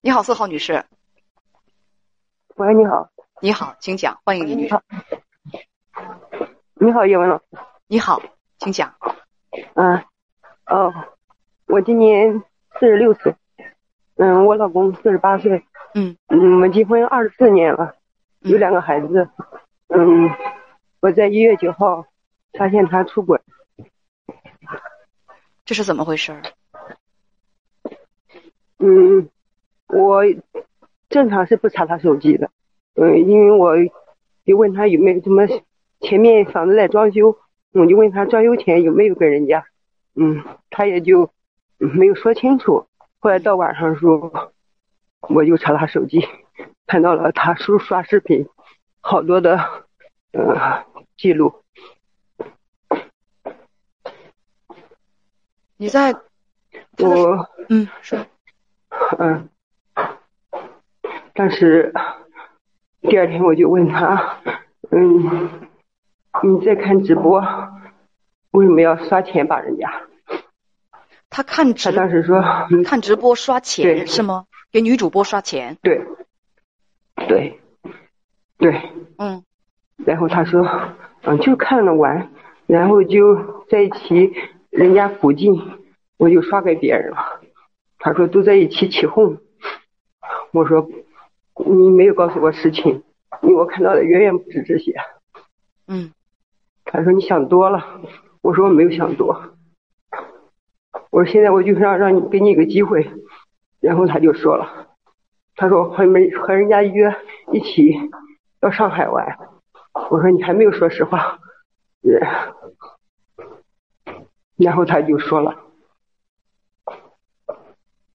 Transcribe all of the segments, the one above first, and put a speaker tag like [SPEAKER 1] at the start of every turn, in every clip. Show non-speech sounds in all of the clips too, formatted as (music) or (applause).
[SPEAKER 1] 你好，四号女士。
[SPEAKER 2] 喂，你好。
[SPEAKER 1] 你好，请讲，欢迎你女士。
[SPEAKER 2] 你好，叶文老师。
[SPEAKER 1] 你好，请讲。
[SPEAKER 2] 嗯，哦，我今年四十六岁，嗯，我老公四十八岁，
[SPEAKER 1] 嗯
[SPEAKER 2] 嗯，我们结婚二十四年了，有两个孩子，嗯，我在一月九号发现他出轨，
[SPEAKER 1] 这是怎么回事？
[SPEAKER 2] 嗯，我正常是不查他手机的，嗯，因为我就问他有没有什么前面房子在装修，我就问他装修钱有没有跟人家，嗯，他也就没有说清楚。后来到晚上时候，我就查他手机，(laughs) 看到了他叔刷视频，好多的呃记录。
[SPEAKER 1] 你在
[SPEAKER 2] 我
[SPEAKER 1] 嗯说。
[SPEAKER 2] 嗯，但是第二天我就问他，嗯，你在看直播，为什么要刷钱把人家？
[SPEAKER 1] 他看直，
[SPEAKER 2] 他当时说
[SPEAKER 1] 看直播刷钱是吗？给女主播刷钱？
[SPEAKER 2] 对，对，对，
[SPEAKER 1] 嗯。
[SPEAKER 2] 然后他说，嗯，就看了玩，然后就在一起人家附近，我就刷给别人了。他说都在一起起哄，我说你没有告诉我实情，因为我看到的远远不止这些。
[SPEAKER 1] 嗯，
[SPEAKER 2] 他说你想多了，我说我没有想多，我说现在我就让让你给你一个机会，然后他就说了，他说和没和人家约一起到上海玩，我说你还没有说实话，然后他就说了。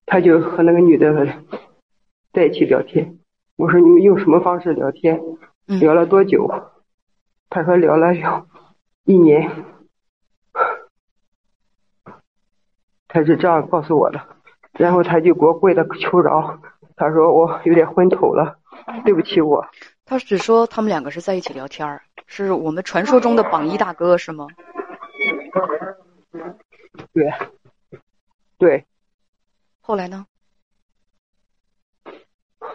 [SPEAKER 2] 他就和那个女的在一起聊天，我说你们用什么方式聊天？聊了多久？他说聊了有一年。他是这样告诉我的，然后他就给我跪的求饶，他说我有点昏头了，对不起我。
[SPEAKER 1] 他只说他们两个是在一起聊天是我们传说中的榜一大哥是吗？
[SPEAKER 2] 对，对。
[SPEAKER 1] 后来呢？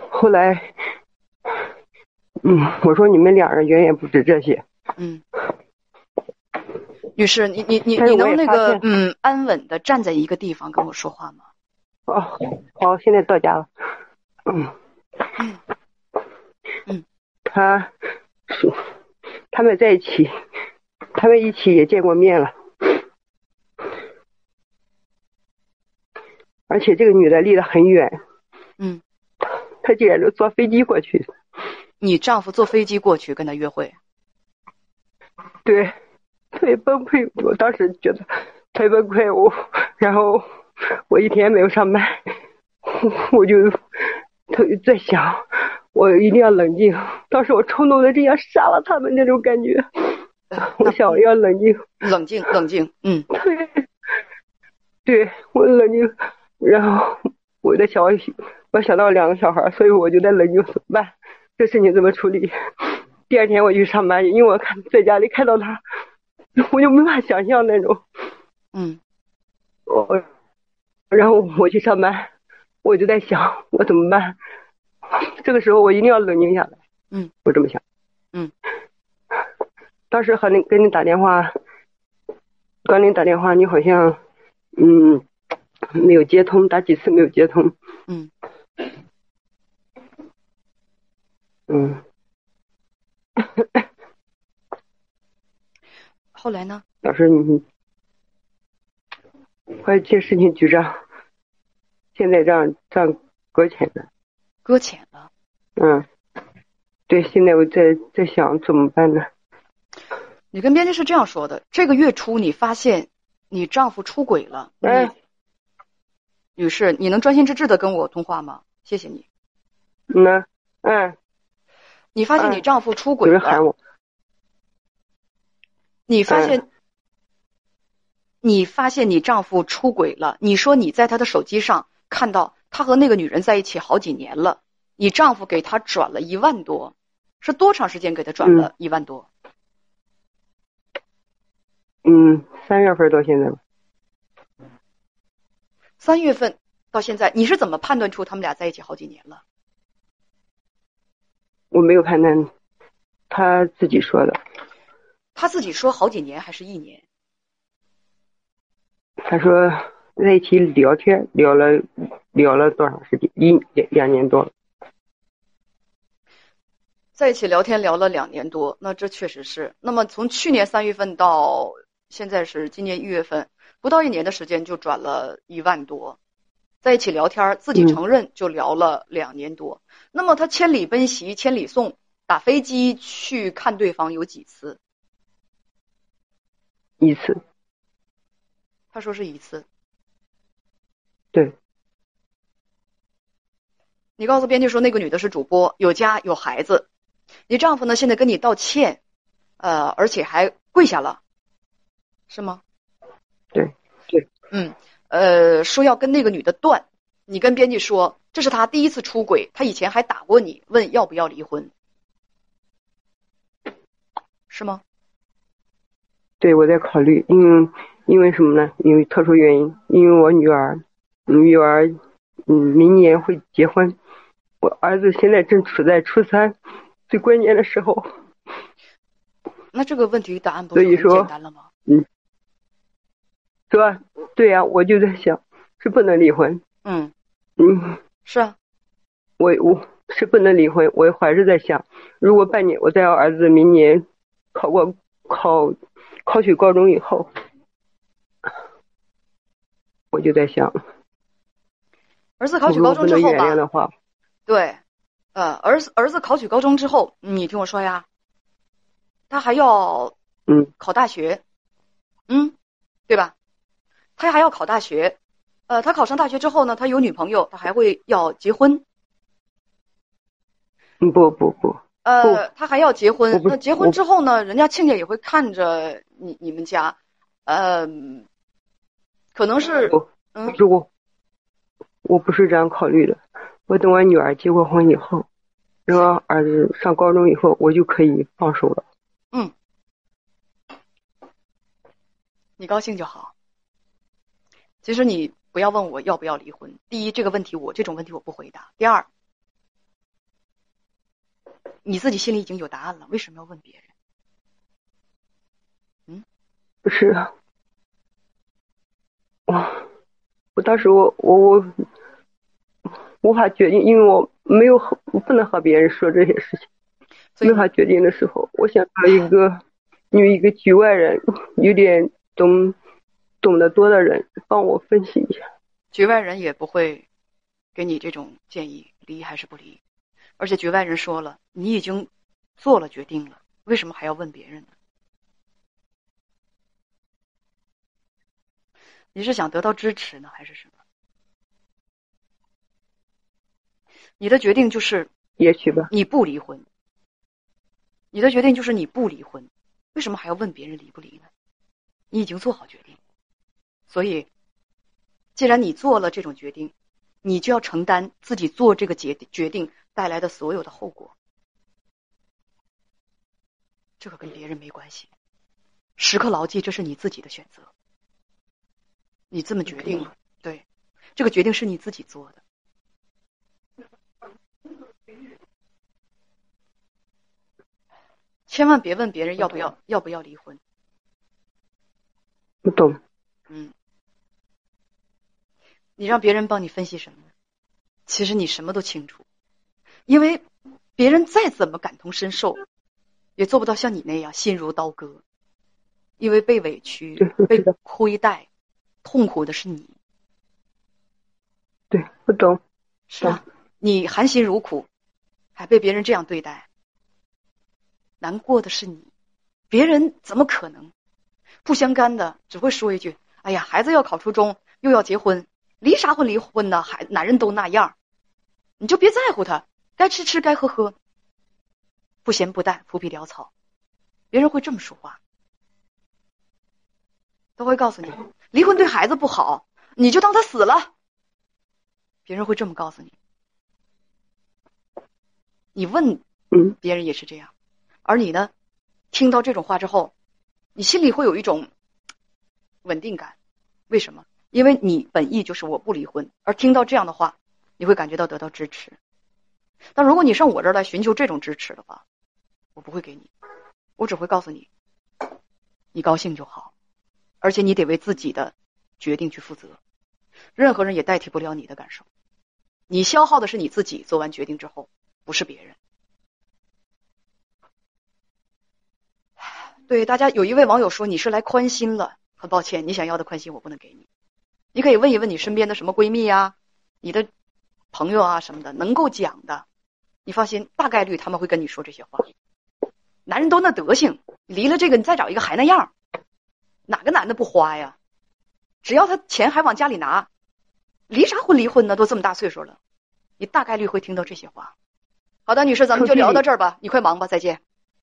[SPEAKER 2] 后来，嗯，我说你们两人远远不止这些。
[SPEAKER 1] 嗯，女士，你你你你能那个嗯安稳的站在一个地方跟我说话吗？
[SPEAKER 2] 哦，好，现在到家了。嗯
[SPEAKER 1] 嗯嗯，
[SPEAKER 2] 他说他们在一起，他们一起也见过面了。而且这个女的离得很远，
[SPEAKER 1] 嗯，
[SPEAKER 2] 她竟然都坐飞机过去。
[SPEAKER 1] 你丈夫坐飞机过去跟他约会？
[SPEAKER 2] 对，特别崩溃。我当时觉得特别崩溃，我然后我一天没有上班，(laughs) 我就特别在想，我一定要冷静。当时我冲动的真想杀了他们那种感觉。(laughs) 我想要冷静，
[SPEAKER 1] 冷静，冷静。嗯，
[SPEAKER 2] 对，对我冷静。然后我的小，我想到两个小孩，所以我就在冷静怎么办？这事情怎么处理？第二天我去上班，因为我看在家里看到他，我就没法想象那种。
[SPEAKER 1] 嗯。
[SPEAKER 2] 我，然后我去上班，我就在想我怎么办？这个时候我一定要冷静下来。
[SPEAKER 1] 嗯。
[SPEAKER 2] 我这么想。
[SPEAKER 1] 嗯。
[SPEAKER 2] 当时和你跟你打电话，刚你打电话，你好像，嗯。没有接通，打几次没有接通。
[SPEAKER 1] 嗯。
[SPEAKER 2] 嗯。(laughs)
[SPEAKER 1] 后来呢？
[SPEAKER 2] 老师，你快这事情局长，现在让让搁浅了。
[SPEAKER 1] 搁浅了。
[SPEAKER 2] 嗯。对，现在我在在想怎么办呢？
[SPEAKER 1] 你跟编辑是这样说的：这个月初你发现你丈夫出轨了。
[SPEAKER 2] 哎。
[SPEAKER 1] 女士，你能专心致志的跟我通话吗？谢谢你。
[SPEAKER 2] 嗯嗯。
[SPEAKER 1] 你发现你丈夫出轨了。
[SPEAKER 2] 喊我。
[SPEAKER 1] 你发现，你发现你丈夫出轨了。你说你在他的手机上看到他和那个女人在一起好几年了。你丈夫给他转了一万多，是多长时间给他转了一万多？
[SPEAKER 2] 嗯，三月份到现在吧。
[SPEAKER 1] 三月份，到现在，你是怎么判断出他们俩在一起好几年了？
[SPEAKER 2] 我没有判断，他自己说的。
[SPEAKER 1] 他自己说好几年还是一年？
[SPEAKER 2] 他说在一起聊天聊了聊了多长时间？一两两年多。
[SPEAKER 1] 在一起聊天聊了两年多，那这确实是。那么从去年三月份到现在是今年一月份，不到一年的时间就转了一万多。在一起聊天，自己承认就聊了两年多。那么他千里奔袭，千里送，打飞机去看对方有几次？
[SPEAKER 2] 一次。
[SPEAKER 1] 他说是一次。
[SPEAKER 2] 对。
[SPEAKER 1] 你告诉编辑说那个女的是主播，有家有孩子。你丈夫呢？现在跟你道歉，呃，而且还跪下了，是吗？
[SPEAKER 2] 对对，
[SPEAKER 1] 嗯，呃，说要跟那个女的断。你跟编辑说这是他第一次出轨，他以前还打过你，问要不要离婚，是吗？
[SPEAKER 2] 对，我在考虑，因为因为什么呢？因为特殊原因，因为我女儿，女儿，嗯，明年会结婚，我儿子现在正处在初三。最关键的时候，
[SPEAKER 1] 那这个问题答案不是很简单了吗？
[SPEAKER 2] 嗯，是吧？对呀，我就在想，是不能离婚。
[SPEAKER 1] 嗯
[SPEAKER 2] 嗯，
[SPEAKER 1] 是啊，
[SPEAKER 2] 我我是不能离婚。我还是在想，如果半年我在我儿子明年考过考考取高中以后，我就在想，
[SPEAKER 1] 儿子考取高中之后
[SPEAKER 2] 吧，
[SPEAKER 1] 对。呃，儿子儿子考取高中之后，你听我说呀，他还要
[SPEAKER 2] 嗯
[SPEAKER 1] 考大学，嗯，对吧？他还要考大学，呃，他考上大学之后呢，他有女朋友，他还会要结婚。
[SPEAKER 2] 不不不，
[SPEAKER 1] 呃，他还要结婚，那结婚之后呢，人家亲家也会看着你你们家，呃，可能是嗯，
[SPEAKER 2] 我我不是这样考虑的。我等我女儿结过婚以后，等我儿子上高中以后，我就可以放手了。
[SPEAKER 1] 嗯，你高兴就好。其实你不要问我要不要离婚。第一，这个问题我这种问题我不回答。第二，你自己心里已经有答案了，为什么要问别人？嗯，
[SPEAKER 2] 不是啊，我我当时我我我。无法决定，因为我没有和不能和别人说这些事情。没法决定的时候，我想找一个 (laughs) 因为一个局外人，有点懂懂得多的人帮我分析一下。
[SPEAKER 1] 局外人也不会给你这种建议，离还是不离。而且局外人说了，你已经做了决定了，为什么还要问别人呢？你是想得到支持呢，还是什么？你的决定就是，
[SPEAKER 2] 也许吧。
[SPEAKER 1] 你不离婚。你的决定就是你不离婚，为什么还要问别人离不离呢？你已经做好决定，所以，既然你做了这种决定，你就要承担自己做这个决决定带来的所有的后果。这个跟别人没关系，时刻牢记这是你自己的选择，你这么决定了，对，这个决定是你自己做的。千万别问别人要不要要不要离婚。
[SPEAKER 2] 不懂。
[SPEAKER 1] 嗯。你让别人帮你分析什么？其实你什么都清楚，因为别人再怎么感同身受，也做不到像你那样心如刀割。因为被委屈、被亏待，痛苦的是你。
[SPEAKER 2] 对，不懂。
[SPEAKER 1] 是啊，你含辛茹苦，还被别人这样对待。难过的是你，别人怎么可能？不相干的只会说一句：“哎呀，孩子要考初中，又要结婚，离啥婚离婚呢？孩男人都那样，你就别在乎他，该吃吃，该喝喝，不咸不淡，浮皮潦草。”别人会这么说话，都会告诉你离婚对孩子不好，你就当他死了。别人会这么告诉你，你问，
[SPEAKER 2] 嗯，
[SPEAKER 1] 别人也是这样。而你呢，听到这种话之后，你心里会有一种稳定感。为什么？因为你本意就是我不离婚，而听到这样的话，你会感觉到得到支持。但如果你上我这儿来寻求这种支持的话，我不会给你，我只会告诉你，你高兴就好，而且你得为自己的决定去负责，任何人也代替不了你的感受。你消耗的是你自己，做完决定之后，不是别人。对大家，有一位网友说你是来宽心了，很抱歉，你想要的宽心我不能给你。你可以问一问你身边的什么闺蜜啊，你的朋友啊什么的，能够讲的，你放心，大概率他们会跟你说这些话。男人都那德行，离了这个你再找一个还那样，哪个男的不花呀？只要他钱还往家里拿。离啥婚离婚呢？都这么大岁数了，你大概率会听到这些话。好的，女士，咱们就聊到这儿吧。你快忙吧，再见。